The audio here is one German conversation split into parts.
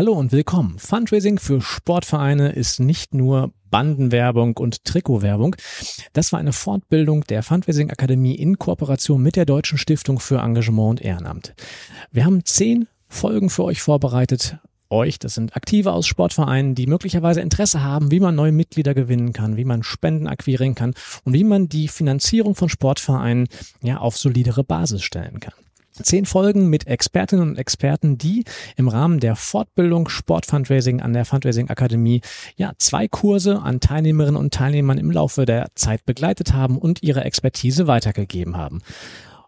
Hallo und willkommen. Fundraising für Sportvereine ist nicht nur Bandenwerbung und Trikotwerbung. Das war eine Fortbildung der Fundraising Akademie in Kooperation mit der Deutschen Stiftung für Engagement und Ehrenamt. Wir haben zehn Folgen für euch vorbereitet. Euch, das sind Aktive aus Sportvereinen, die möglicherweise Interesse haben, wie man neue Mitglieder gewinnen kann, wie man Spenden akquirieren kann und wie man die Finanzierung von Sportvereinen ja auf solidere Basis stellen kann. Zehn Folgen mit Expertinnen und Experten, die im Rahmen der Fortbildung Sportfundraising an der Fundraising Akademie ja zwei Kurse an Teilnehmerinnen und Teilnehmern im Laufe der Zeit begleitet haben und ihre Expertise weitergegeben haben.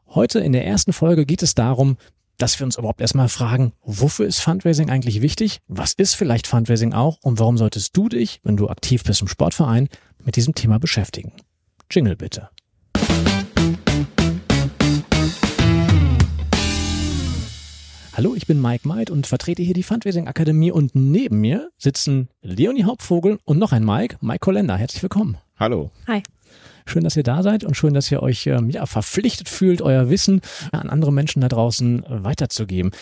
Heute in der ersten Folge geht es darum, dass wir uns überhaupt erstmal fragen, wofür ist Fundraising eigentlich wichtig? Was ist vielleicht Fundraising auch? Und warum solltest du dich, wenn du aktiv bist im Sportverein, mit diesem Thema beschäftigen? Jingle bitte. Hallo, ich bin Mike Meid und vertrete hier die Fundraising Akademie und neben mir sitzen Leonie Hauptvogel und noch ein Mike, Mike Kolender. Herzlich willkommen. Hallo. Hi. Schön, dass ihr da seid und schön, dass ihr euch ähm, ja, verpflichtet fühlt, euer Wissen an andere Menschen da draußen weiterzugeben.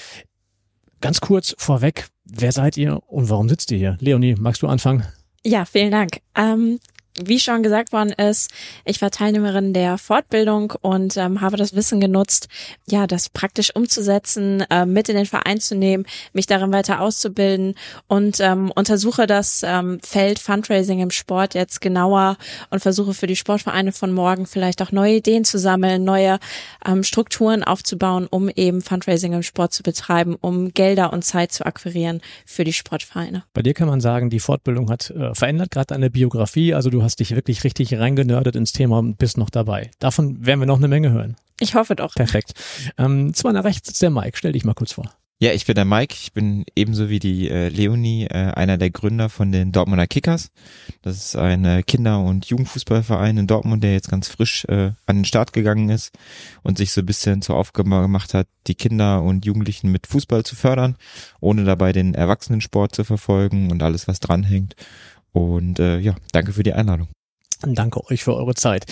Ganz kurz vorweg, wer seid ihr und warum sitzt ihr hier? Leonie, magst du anfangen? Ja, vielen Dank. Ähm, wie schon gesagt worden ist, ich war Teilnehmerin der Fortbildung und ähm, habe das Wissen genutzt, ja, das praktisch umzusetzen, äh, mit in den Verein zu nehmen, mich darin weiter auszubilden und ähm, untersuche das ähm, Feld Fundraising im Sport jetzt genauer und versuche für die Sportvereine von morgen vielleicht auch neue Ideen zu sammeln, neue ähm, Strukturen aufzubauen, um eben Fundraising im Sport zu betreiben, um Gelder und Zeit zu akquirieren für die Sportvereine. Bei dir kann man sagen, die Fortbildung hat äh, verändert gerade deine Biografie, also du hast dich wirklich richtig reingenördet ins Thema und bist noch dabei. Davon werden wir noch eine Menge hören. Ich hoffe doch. Perfekt. Ähm, zu meiner Rechts sitzt der Mike. Stell dich mal kurz vor. Ja, ich bin der Mike. Ich bin ebenso wie die äh, Leonie äh, einer der Gründer von den Dortmunder Kickers. Das ist ein äh, Kinder- und Jugendfußballverein in Dortmund, der jetzt ganz frisch äh, an den Start gegangen ist und sich so ein bisschen zur Aufgabe gemacht hat, die Kinder und Jugendlichen mit Fußball zu fördern, ohne dabei den Erwachsenensport zu verfolgen und alles, was dranhängt. Und äh, ja, danke für die Einladung. Danke euch für eure Zeit.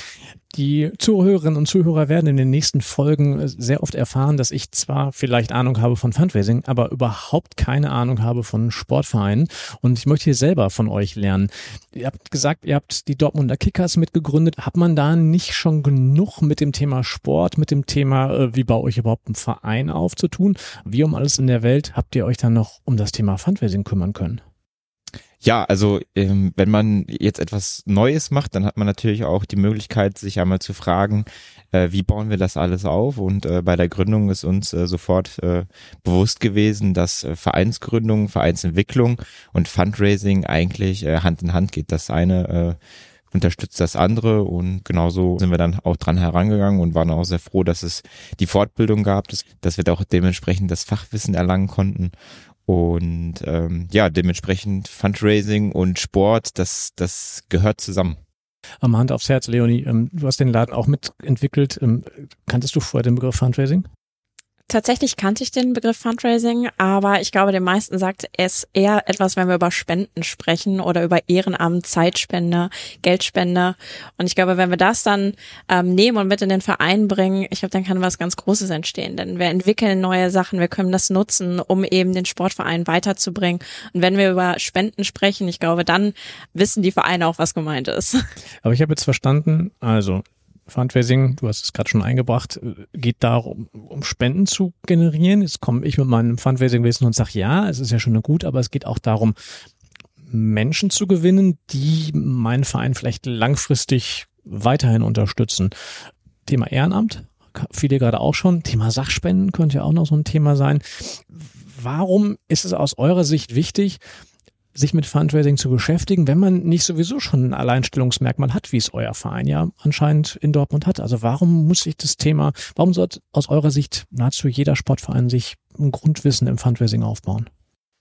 Die Zuhörerinnen und Zuhörer werden in den nächsten Folgen sehr oft erfahren, dass ich zwar vielleicht Ahnung habe von Fundraising, aber überhaupt keine Ahnung habe von Sportvereinen. Und ich möchte hier selber von euch lernen. Ihr habt gesagt, ihr habt die Dortmunder Kickers mitgegründet. Hat man da nicht schon genug mit dem Thema Sport, mit dem Thema, äh, wie baue ich überhaupt einen Verein auf zu tun? Wie um alles in der Welt habt ihr euch dann noch um das Thema Fundraising kümmern können? Ja, also ähm, wenn man jetzt etwas Neues macht, dann hat man natürlich auch die Möglichkeit, sich einmal zu fragen, äh, wie bauen wir das alles auf? Und äh, bei der Gründung ist uns äh, sofort äh, bewusst gewesen, dass äh, Vereinsgründung, Vereinsentwicklung und Fundraising eigentlich äh, Hand in Hand geht. Das eine unterstützt das andere und genauso sind wir dann auch dran herangegangen und waren auch sehr froh, dass es die Fortbildung gab, dass, dass wir da auch dementsprechend das Fachwissen erlangen konnten und ähm, ja, dementsprechend Fundraising und Sport, das, das gehört zusammen. Am Hand aufs Herz, Leonie, ähm, du hast den Laden auch mitentwickelt. Ähm, kanntest du vorher den Begriff Fundraising? Tatsächlich kannte ich den Begriff Fundraising, aber ich glaube, den meisten sagt es eher etwas, wenn wir über Spenden sprechen oder über Ehrenamt, Zeitspende, Geldspende. Und ich glaube, wenn wir das dann ähm, nehmen und mit in den Verein bringen, ich glaube, dann kann was ganz Großes entstehen. Denn wir entwickeln neue Sachen, wir können das nutzen, um eben den Sportverein weiterzubringen. Und wenn wir über Spenden sprechen, ich glaube, dann wissen die Vereine auch, was gemeint ist. Aber ich habe jetzt verstanden, also Fundraising, du hast es gerade schon eingebracht, geht darum, um Spenden zu generieren. Jetzt komme ich mit meinem Fundraising-Wissen und sage, ja, es ist ja schon gut, aber es geht auch darum, Menschen zu gewinnen, die meinen Verein vielleicht langfristig weiterhin unterstützen. Thema Ehrenamt, viele gerade auch schon. Thema Sachspenden könnte ja auch noch so ein Thema sein. Warum ist es aus eurer Sicht wichtig, sich mit Fundraising zu beschäftigen, wenn man nicht sowieso schon ein Alleinstellungsmerkmal hat, wie es euer Verein ja anscheinend in Dortmund hat. Also warum muss sich das Thema, warum sollte aus eurer Sicht nahezu jeder Sportverein sich ein Grundwissen im Fundraising aufbauen?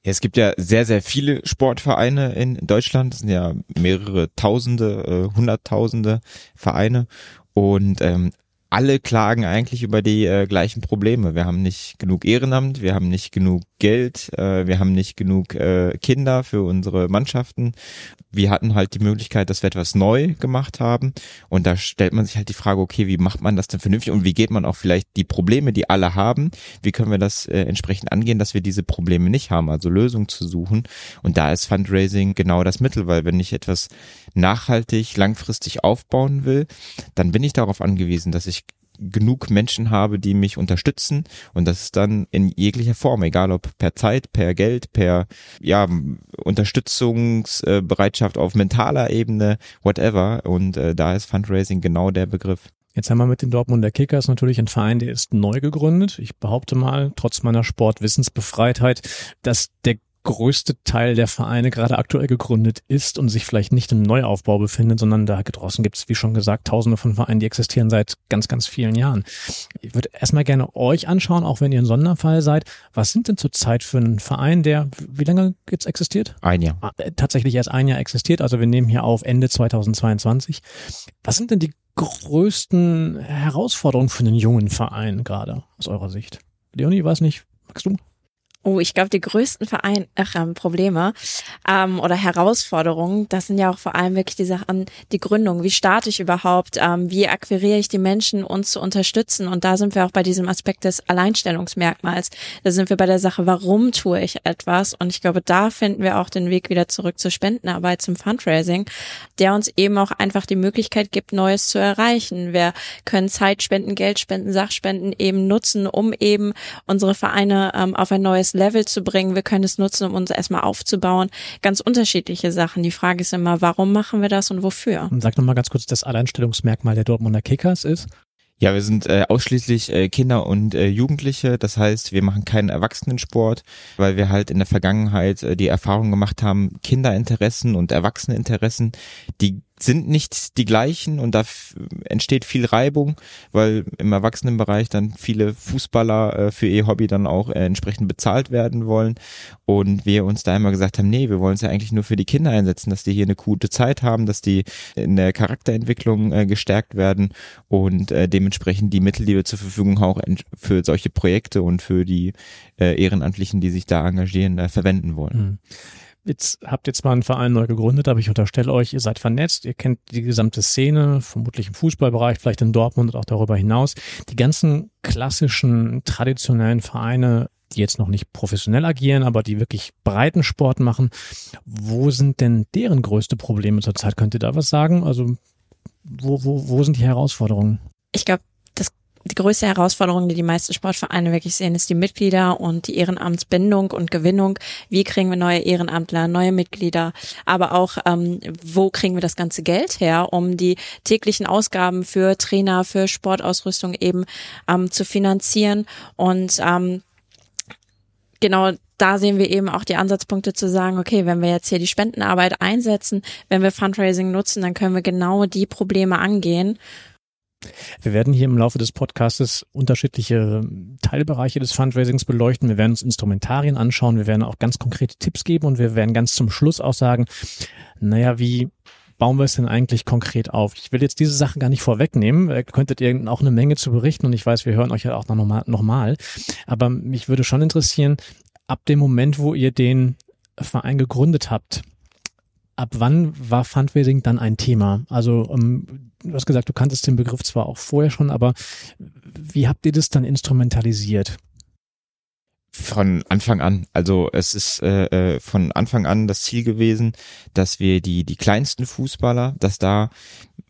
Ja, es gibt ja sehr, sehr viele Sportvereine in Deutschland. Es sind ja mehrere Tausende, äh, Hunderttausende Vereine. Und ähm, alle klagen eigentlich über die äh, gleichen Probleme. Wir haben nicht genug Ehrenamt, wir haben nicht genug Geld, äh, wir haben nicht genug äh, Kinder für unsere Mannschaften. Wir hatten halt die Möglichkeit, dass wir etwas neu gemacht haben. Und da stellt man sich halt die Frage, okay, wie macht man das denn vernünftig? Und wie geht man auch vielleicht die Probleme, die alle haben, wie können wir das äh, entsprechend angehen, dass wir diese Probleme nicht haben, also Lösungen zu suchen. Und da ist Fundraising genau das Mittel, weil wenn ich etwas nachhaltig, langfristig aufbauen will, dann bin ich darauf angewiesen, dass ich genug Menschen habe, die mich unterstützen und das ist dann in jeglicher Form, egal ob per Zeit, per Geld, per ja Unterstützungsbereitschaft auf mentaler Ebene, whatever und äh, da ist Fundraising genau der Begriff. Jetzt haben wir mit den Dortmunder Kickers natürlich einen Verein, der ist neu gegründet. Ich behaupte mal, trotz meiner Sportwissensbefreitheit, dass der größte Teil der Vereine gerade aktuell gegründet ist und sich vielleicht nicht im Neuaufbau befindet, sondern da draußen gibt es, wie schon gesagt, tausende von Vereinen, die existieren seit ganz, ganz vielen Jahren. Ich würde erstmal gerne euch anschauen, auch wenn ihr ein Sonderfall seid. Was sind denn zurzeit für einen Verein, der wie lange jetzt existiert? Ein Jahr. Ah, äh, tatsächlich erst ein Jahr existiert, also wir nehmen hier auf Ende 2022. Was sind denn die größten Herausforderungen für einen jungen Verein gerade aus eurer Sicht? Leonie, weiß nicht, magst du? Oh, ich glaube, die größten Verein ach, ähm, Probleme ähm, oder Herausforderungen, das sind ja auch vor allem wirklich die Sachen, die Gründung. Wie starte ich überhaupt? Ähm, wie akquiriere ich die Menschen, uns zu unterstützen? Und da sind wir auch bei diesem Aspekt des Alleinstellungsmerkmals. Da sind wir bei der Sache, warum tue ich etwas? Und ich glaube, da finden wir auch den Weg wieder zurück zur Spendenarbeit, zum Fundraising, der uns eben auch einfach die Möglichkeit gibt, Neues zu erreichen. Wir können Zeit spenden, Geld spenden, Sachspenden eben nutzen, um eben unsere Vereine ähm, auf ein neues Level zu bringen. Wir können es nutzen, um uns erstmal aufzubauen. Ganz unterschiedliche Sachen. Die Frage ist immer, warum machen wir das und wofür? Und sag nochmal ganz kurz, das Alleinstellungsmerkmal der Dortmunder Kickers ist? Ja, wir sind äh, ausschließlich äh, Kinder und äh, Jugendliche. Das heißt, wir machen keinen Erwachsenensport, weil wir halt in der Vergangenheit äh, die Erfahrung gemacht haben, Kinderinteressen und Erwachseneninteressen, die sind nicht die gleichen und da entsteht viel Reibung, weil im Erwachsenenbereich dann viele Fußballer äh, für ihr Hobby dann auch äh, entsprechend bezahlt werden wollen und wir uns da immer gesagt haben, nee, wir wollen es ja eigentlich nur für die Kinder einsetzen, dass die hier eine gute Zeit haben, dass die in der Charakterentwicklung äh, gestärkt werden und äh, dementsprechend die Mittel, die wir zur Verfügung haben, auch für solche Projekte und für die äh, Ehrenamtlichen, die sich da engagieren, verwenden wollen. Mhm. Jetzt habt ihr zwar einen Verein neu gegründet, aber ich unterstelle euch, ihr seid vernetzt, ihr kennt die gesamte Szene, vermutlich im Fußballbereich, vielleicht in Dortmund und auch darüber hinaus. Die ganzen klassischen, traditionellen Vereine, die jetzt noch nicht professionell agieren, aber die wirklich breiten Sport machen. Wo sind denn deren größte Probleme zurzeit? Könnt ihr da was sagen? Also wo, wo, wo sind die Herausforderungen? Ich glaube, die größte Herausforderung, die die meisten Sportvereine wirklich sehen, ist die Mitglieder und die Ehrenamtsbindung und Gewinnung. Wie kriegen wir neue Ehrenamtler, neue Mitglieder, aber auch, ähm, wo kriegen wir das ganze Geld her, um die täglichen Ausgaben für Trainer, für Sportausrüstung eben ähm, zu finanzieren und ähm, genau da sehen wir eben auch die Ansatzpunkte zu sagen, okay, wenn wir jetzt hier die Spendenarbeit einsetzen, wenn wir Fundraising nutzen, dann können wir genau die Probleme angehen wir werden hier im Laufe des Podcastes unterschiedliche Teilbereiche des Fundraisings beleuchten. Wir werden uns Instrumentarien anschauen. Wir werden auch ganz konkrete Tipps geben und wir werden ganz zum Schluss auch sagen, naja, wie bauen wir es denn eigentlich konkret auf? Ich will jetzt diese Sachen gar nicht vorwegnehmen. Äh, könntet ihr auch eine Menge zu berichten und ich weiß, wir hören euch ja auch nochmal. Noch mal. Aber mich würde schon interessieren, ab dem Moment, wo ihr den Verein gegründet habt, ab wann war Fundraising dann ein Thema? Also ähm, du hast gesagt, du kanntest den Begriff zwar auch vorher schon, aber wie habt ihr das dann instrumentalisiert? Von Anfang an. Also es ist äh, äh von Anfang an das Ziel gewesen, dass wir die die kleinsten Fußballer, dass da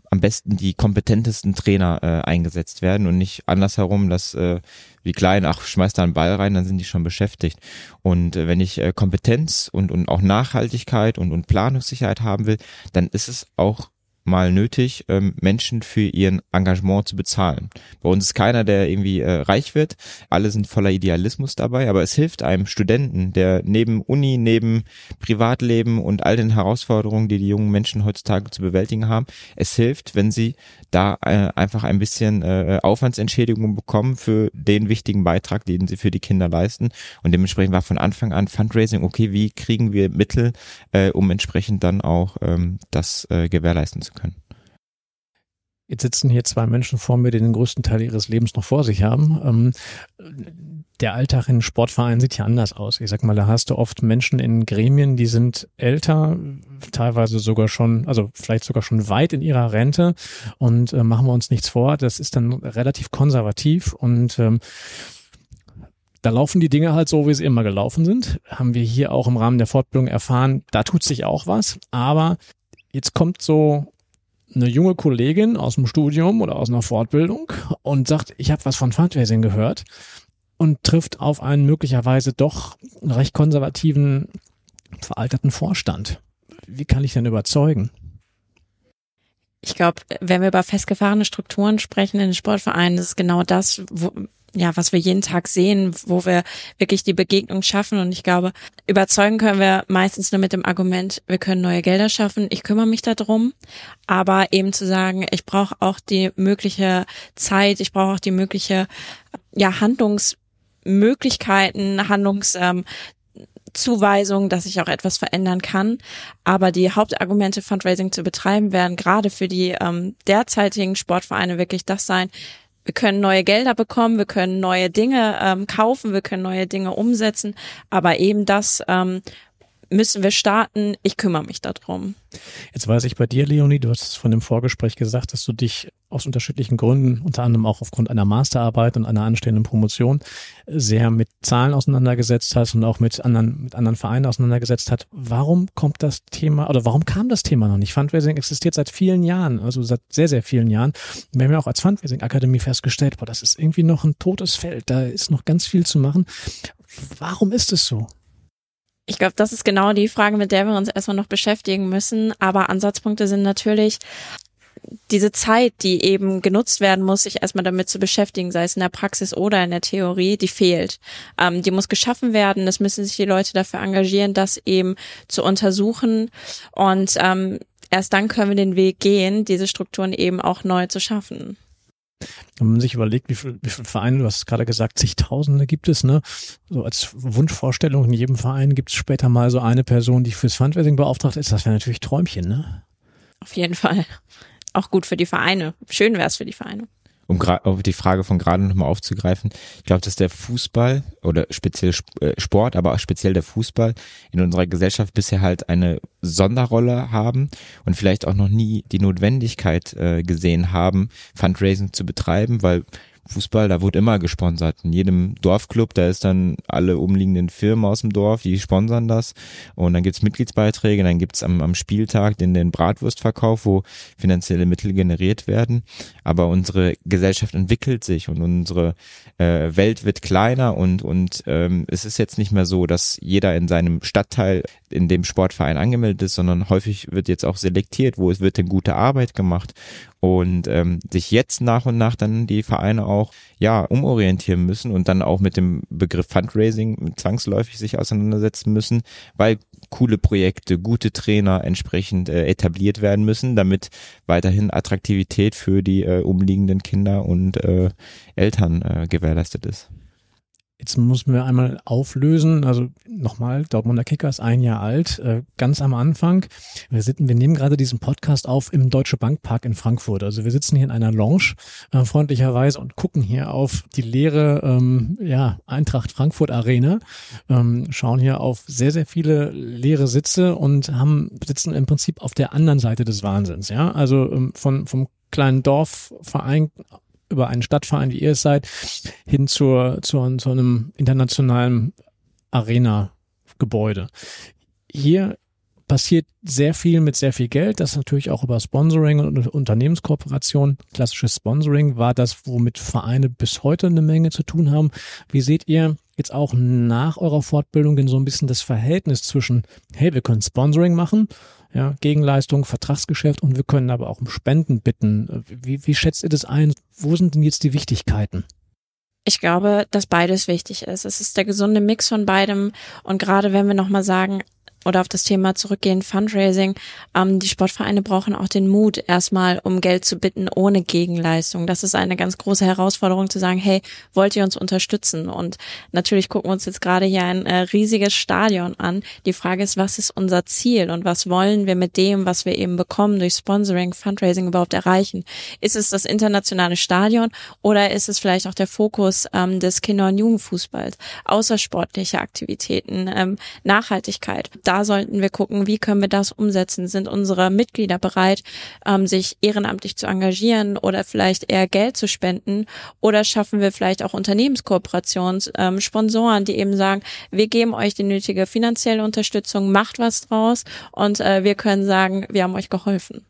am besten die kompetentesten Trainer äh, eingesetzt werden und nicht andersherum, dass äh, wie klein, ach, schmeiß da einen Ball rein, dann sind die schon beschäftigt. Und äh, wenn ich äh, Kompetenz und, und auch Nachhaltigkeit und, und Planungssicherheit haben will, dann ist es auch mal nötig, ähm, Menschen für ihren Engagement zu bezahlen. Bei uns ist keiner, der irgendwie äh, reich wird. Alle sind voller Idealismus dabei, aber es hilft einem Studenten, der neben Uni, neben Privatleben und all den Herausforderungen, die die jungen Menschen heutzutage zu bewältigen haben, es hilft, wenn sie da äh, einfach ein bisschen äh, Aufwandsentschädigung bekommen für den wichtigen Beitrag, den sie für die Kinder leisten. Und dementsprechend war von Anfang an Fundraising, okay, wie kriegen wir Mittel, äh, um entsprechend dann auch ähm, das äh, gewährleisten zu können. Jetzt sitzen hier zwei Menschen vor mir, die den größten Teil ihres Lebens noch vor sich haben. Ähm, der Alltag in Sportvereinen sieht ja anders aus. Ich sag mal, da hast du oft Menschen in Gremien, die sind älter, teilweise sogar schon, also vielleicht sogar schon weit in ihrer Rente und äh, machen wir uns nichts vor. Das ist dann relativ konservativ und ähm, da laufen die Dinge halt so, wie sie immer gelaufen sind. Haben wir hier auch im Rahmen der Fortbildung erfahren, da tut sich auch was. Aber jetzt kommt so eine junge Kollegin aus dem Studium oder aus einer Fortbildung und sagt, ich habe was von Fundraising gehört und trifft auf einen möglicherweise doch recht konservativen, veralterten Vorstand. Wie kann ich denn überzeugen? Ich glaube, wenn wir über festgefahrene Strukturen sprechen in den Sportvereinen, ist genau das, wo, ja, was wir jeden Tag sehen, wo wir wirklich die Begegnung schaffen. Und ich glaube, überzeugen können wir meistens nur mit dem Argument, wir können neue Gelder schaffen, ich kümmere mich darum. Aber eben zu sagen, ich brauche auch die mögliche Zeit, ich brauche auch die mögliche, ja, Handlungsmöglichkeiten, Handlungs, ähm, Zuweisung, dass ich auch etwas verändern kann. Aber die Hauptargumente, Fundraising zu betreiben, werden gerade für die ähm, derzeitigen Sportvereine wirklich das sein, wir können neue Gelder bekommen, wir können neue Dinge ähm, kaufen, wir können neue Dinge umsetzen, aber eben das ähm, müssen wir starten. Ich kümmere mich darum. Jetzt weiß ich bei dir, Leonie, du hast es von dem Vorgespräch gesagt, dass du dich aus unterschiedlichen Gründen, unter anderem auch aufgrund einer Masterarbeit und einer anstehenden Promotion, sehr mit Zahlen auseinandergesetzt hast und auch mit anderen, mit anderen Vereinen auseinandergesetzt hast. Warum kommt das Thema oder warum kam das Thema noch nicht? Fundraising existiert seit vielen Jahren, also seit sehr, sehr vielen Jahren. Wir haben ja auch als Fundraising Akademie festgestellt, boah, das ist irgendwie noch ein totes Feld, da ist noch ganz viel zu machen. Warum ist es so? Ich glaube, das ist genau die Frage, mit der wir uns erstmal noch beschäftigen müssen. Aber Ansatzpunkte sind natürlich diese Zeit, die eben genutzt werden muss, sich erstmal damit zu beschäftigen, sei es in der Praxis oder in der Theorie, die fehlt. Ähm, die muss geschaffen werden. Es müssen sich die Leute dafür engagieren, das eben zu untersuchen. Und ähm, erst dann können wir den Weg gehen, diese Strukturen eben auch neu zu schaffen. Wenn man sich überlegt, wie viele wie viel Vereine, du hast gerade gesagt, zigtausende gibt es, ne? So als Wunschvorstellung in jedem Verein gibt es später mal so eine Person, die fürs Fundraising beauftragt ist. Das wäre natürlich Träumchen, ne? Auf jeden Fall. Auch gut für die Vereine. Schön wäre es für die Vereine um auf die Frage von gerade nochmal aufzugreifen, ich glaube, dass der Fußball oder speziell äh, Sport, aber auch speziell der Fußball in unserer Gesellschaft bisher halt eine Sonderrolle haben und vielleicht auch noch nie die Notwendigkeit äh, gesehen haben, Fundraising zu betreiben, weil Fußball, da wurde immer gesponsert. In jedem Dorfclub, da ist dann alle umliegenden Firmen aus dem Dorf, die sponsern das. Und dann gibt's Mitgliedsbeiträge, dann gibt's am, am Spieltag den, den Bratwurstverkauf, wo finanzielle Mittel generiert werden. Aber unsere Gesellschaft entwickelt sich und unsere äh, Welt wird kleiner und, und ähm, es ist jetzt nicht mehr so, dass jeder in seinem Stadtteil in dem Sportverein angemeldet ist, sondern häufig wird jetzt auch selektiert, wo es wird denn gute Arbeit gemacht und ähm, sich jetzt nach und nach dann die Vereine auch ja umorientieren müssen und dann auch mit dem Begriff Fundraising zwangsläufig sich auseinandersetzen müssen, weil coole Projekte, gute Trainer entsprechend äh, etabliert werden müssen, damit weiterhin Attraktivität für die äh, umliegenden Kinder und äh, Eltern äh, gewährleistet ist. Jetzt müssen wir einmal auflösen. Also nochmal, Dortmunder Kicker ist ein Jahr alt, äh, ganz am Anfang. Wir, sitzen, wir nehmen gerade diesen Podcast auf im Deutsche Bankpark in Frankfurt. Also wir sitzen hier in einer Lounge äh, freundlicherweise und gucken hier auf die leere ähm, ja, Eintracht Frankfurt Arena, ähm, schauen hier auf sehr, sehr viele leere Sitze und haben sitzen im Prinzip auf der anderen Seite des Wahnsinns. Ja, also ähm, von vom kleinen Dorfverein über einen Stadtverein, wie ihr es seid, hin zur, zur, zu einem internationalen Arena-Gebäude. Hier passiert sehr viel mit sehr viel Geld, das natürlich auch über Sponsoring und Unternehmenskooperation. Klassisches Sponsoring war das, womit Vereine bis heute eine Menge zu tun haben. Wie seht ihr jetzt auch nach eurer Fortbildung denn so ein bisschen das Verhältnis zwischen, hey, wir können Sponsoring machen ja, Gegenleistung, Vertragsgeschäft und wir können aber auch um Spenden bitten. Wie, wie schätzt ihr das ein? Wo sind denn jetzt die Wichtigkeiten? Ich glaube, dass beides wichtig ist. Es ist der gesunde Mix von beidem. Und gerade wenn wir nochmal sagen, oder auf das Thema zurückgehen, Fundraising. Ähm, die Sportvereine brauchen auch den Mut, erstmal um Geld zu bitten ohne Gegenleistung. Das ist eine ganz große Herausforderung zu sagen, hey, wollt ihr uns unterstützen? Und natürlich gucken wir uns jetzt gerade hier ein äh, riesiges Stadion an. Die Frage ist, was ist unser Ziel und was wollen wir mit dem, was wir eben bekommen durch Sponsoring, Fundraising überhaupt erreichen? Ist es das internationale Stadion oder ist es vielleicht auch der Fokus ähm, des Kinder- und Jugendfußballs, außersportliche Aktivitäten, ähm, Nachhaltigkeit? Da sollten wir gucken, wie können wir das umsetzen? Sind unsere Mitglieder bereit, ähm, sich ehrenamtlich zu engagieren oder vielleicht eher Geld zu spenden? Oder schaffen wir vielleicht auch Unternehmenskooperationen, ähm, Sponsoren, die eben sagen, wir geben euch die nötige finanzielle Unterstützung, macht was draus und äh, wir können sagen, wir haben euch geholfen.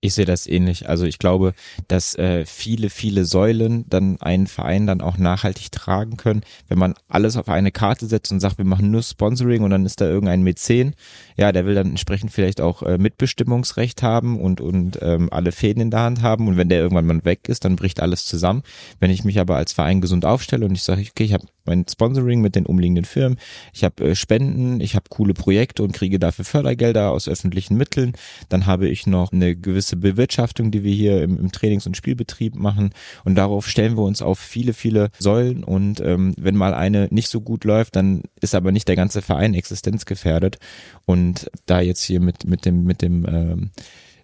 Ich sehe das ähnlich. Also ich glaube, dass äh, viele, viele Säulen dann einen Verein dann auch nachhaltig tragen können. Wenn man alles auf eine Karte setzt und sagt, wir machen nur Sponsoring und dann ist da irgendein Mäzen, ja, der will dann entsprechend vielleicht auch äh, Mitbestimmungsrecht haben und, und ähm, alle Fäden in der Hand haben. Und wenn der irgendwann mal weg ist, dann bricht alles zusammen. Wenn ich mich aber als Verein gesund aufstelle und ich sage, okay, ich habe mein Sponsoring mit den umliegenden Firmen, ich habe äh, Spenden, ich habe coole Projekte und kriege dafür Fördergelder aus öffentlichen Mitteln, dann habe ich noch eine gewisse Bewirtschaftung, die wir hier im, im Trainings- und Spielbetrieb machen. Und darauf stellen wir uns auf viele, viele Säulen. Und ähm, wenn mal eine nicht so gut läuft, dann ist aber nicht der ganze Verein existenzgefährdet. Und da jetzt hier mit, mit dem, mit dem ähm,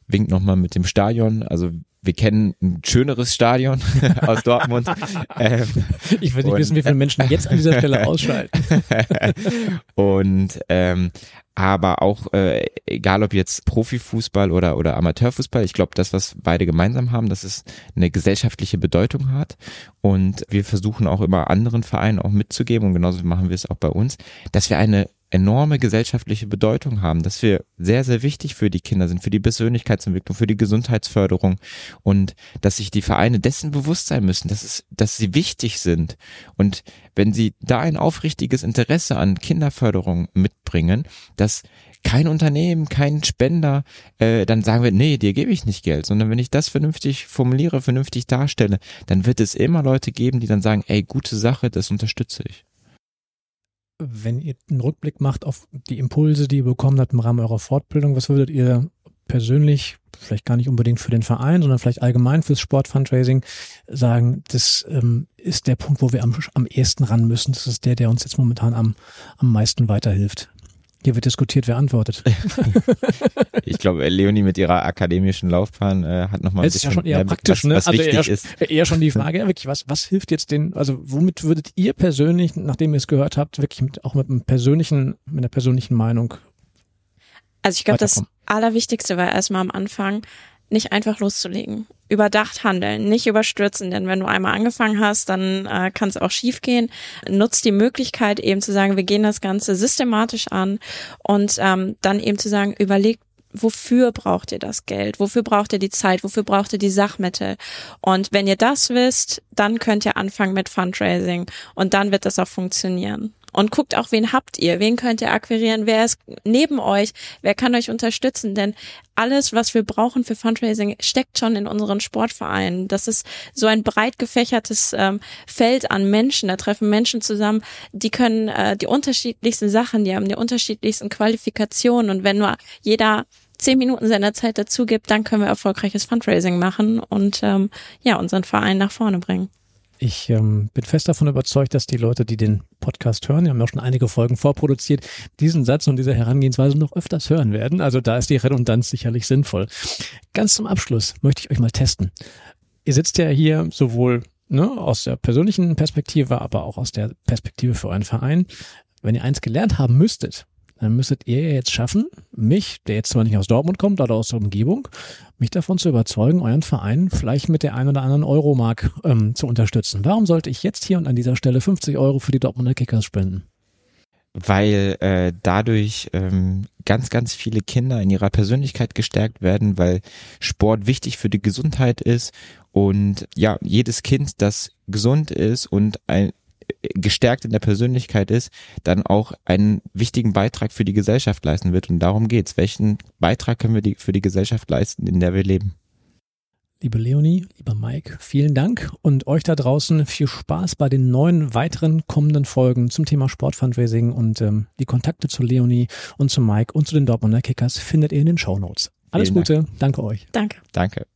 Wink nochmal mit dem Stadion, also wir kennen ein schöneres Stadion aus Dortmund. ähm, ich will nicht wissen, wie viele Menschen jetzt an dieser Stelle ausschalten. und ähm, aber auch äh, egal ob jetzt Profifußball oder oder Amateurfußball, ich glaube, das was beide gemeinsam haben, dass es eine gesellschaftliche Bedeutung hat und wir versuchen auch immer anderen Vereinen auch mitzugeben und genauso machen wir es auch bei uns, dass wir eine enorme gesellschaftliche Bedeutung haben, dass wir sehr, sehr wichtig für die Kinder sind, für die Persönlichkeitsentwicklung, für die Gesundheitsförderung und dass sich die Vereine dessen bewusst sein müssen, dass es, dass sie wichtig sind. Und wenn sie da ein aufrichtiges Interesse an Kinderförderung mitbringen, dass kein Unternehmen, kein Spender äh, dann sagen wird, nee, dir gebe ich nicht Geld, sondern wenn ich das vernünftig formuliere, vernünftig darstelle, dann wird es immer Leute geben, die dann sagen, ey, gute Sache, das unterstütze ich wenn ihr einen Rückblick macht auf die Impulse, die ihr bekommen habt im Rahmen eurer Fortbildung, was würdet ihr persönlich, vielleicht gar nicht unbedingt für den Verein, sondern vielleicht allgemein fürs Sportfundraising sagen, das ähm, ist der Punkt, wo wir am, am ehesten ran müssen. Das ist der, der uns jetzt momentan am, am meisten weiterhilft. Hier wird diskutiert, wer antwortet. ich glaube, Leonie mit ihrer akademischen Laufbahn äh, hat nochmal ein bisschen ist ja schon eher praktisch, was, ne? was also wichtig eher, ist. Eher schon die Frage, wirklich, was, was hilft jetzt den, also womit würdet ihr persönlich, nachdem ihr es gehört habt, wirklich mit, auch mit einem persönlichen, mit einer persönlichen Meinung Also ich glaube, das Allerwichtigste war erstmal am Anfang, nicht einfach loszulegen. Überdacht handeln, nicht überstürzen, denn wenn du einmal angefangen hast, dann äh, kann es auch schiefgehen. Nutzt die Möglichkeit eben zu sagen, wir gehen das Ganze systematisch an und ähm, dann eben zu sagen, überlegt wofür braucht ihr das Geld? Wofür braucht ihr die Zeit? Wofür braucht ihr die Sachmittel? Und wenn ihr das wisst, dann könnt ihr anfangen mit Fundraising und dann wird das auch funktionieren und guckt auch, wen habt ihr, wen könnt ihr akquirieren, wer ist neben euch, wer kann euch unterstützen, denn alles, was wir brauchen für Fundraising, steckt schon in unseren Sportvereinen. Das ist so ein breit gefächertes ähm, Feld an Menschen. Da treffen Menschen zusammen, die können äh, die unterschiedlichsten Sachen, die haben die unterschiedlichsten Qualifikationen. Und wenn nur jeder zehn Minuten seiner Zeit dazu gibt, dann können wir erfolgreiches Fundraising machen und ähm, ja unseren Verein nach vorne bringen. Ich ähm, bin fest davon überzeugt, dass die Leute, die den Podcast hören, wir haben ja schon einige Folgen vorproduziert, diesen Satz und diese Herangehensweise noch öfters hören werden. Also da ist die Redundanz sicherlich sinnvoll. Ganz zum Abschluss möchte ich euch mal testen. Ihr sitzt ja hier sowohl ne, aus der persönlichen Perspektive, aber auch aus der Perspektive für euren Verein. Wenn ihr eins gelernt haben müsstet, dann müsstet ihr jetzt schaffen, mich, der jetzt zwar nicht aus Dortmund kommt, oder aus der Umgebung, mich davon zu überzeugen, euren Verein vielleicht mit der ein oder anderen Euromark ähm, zu unterstützen. Warum sollte ich jetzt hier und an dieser Stelle 50 Euro für die Dortmunder Kickers spenden? Weil äh, dadurch ähm, ganz, ganz viele Kinder in ihrer Persönlichkeit gestärkt werden, weil Sport wichtig für die Gesundheit ist und ja, jedes Kind, das gesund ist und ein, gestärkt in der Persönlichkeit ist, dann auch einen wichtigen Beitrag für die Gesellschaft leisten wird. Und darum geht's. Welchen Beitrag können wir die, für die Gesellschaft leisten, in der wir leben? Liebe Leonie, lieber Mike, vielen Dank und euch da draußen viel Spaß bei den neuen weiteren kommenden Folgen zum Thema Sportfundraising und ähm, die Kontakte zu Leonie und zu Mike und zu den Dortmunder Kickers findet ihr in den Show Notes. Alles Vielen Gute, danke euch. Danke. Danke.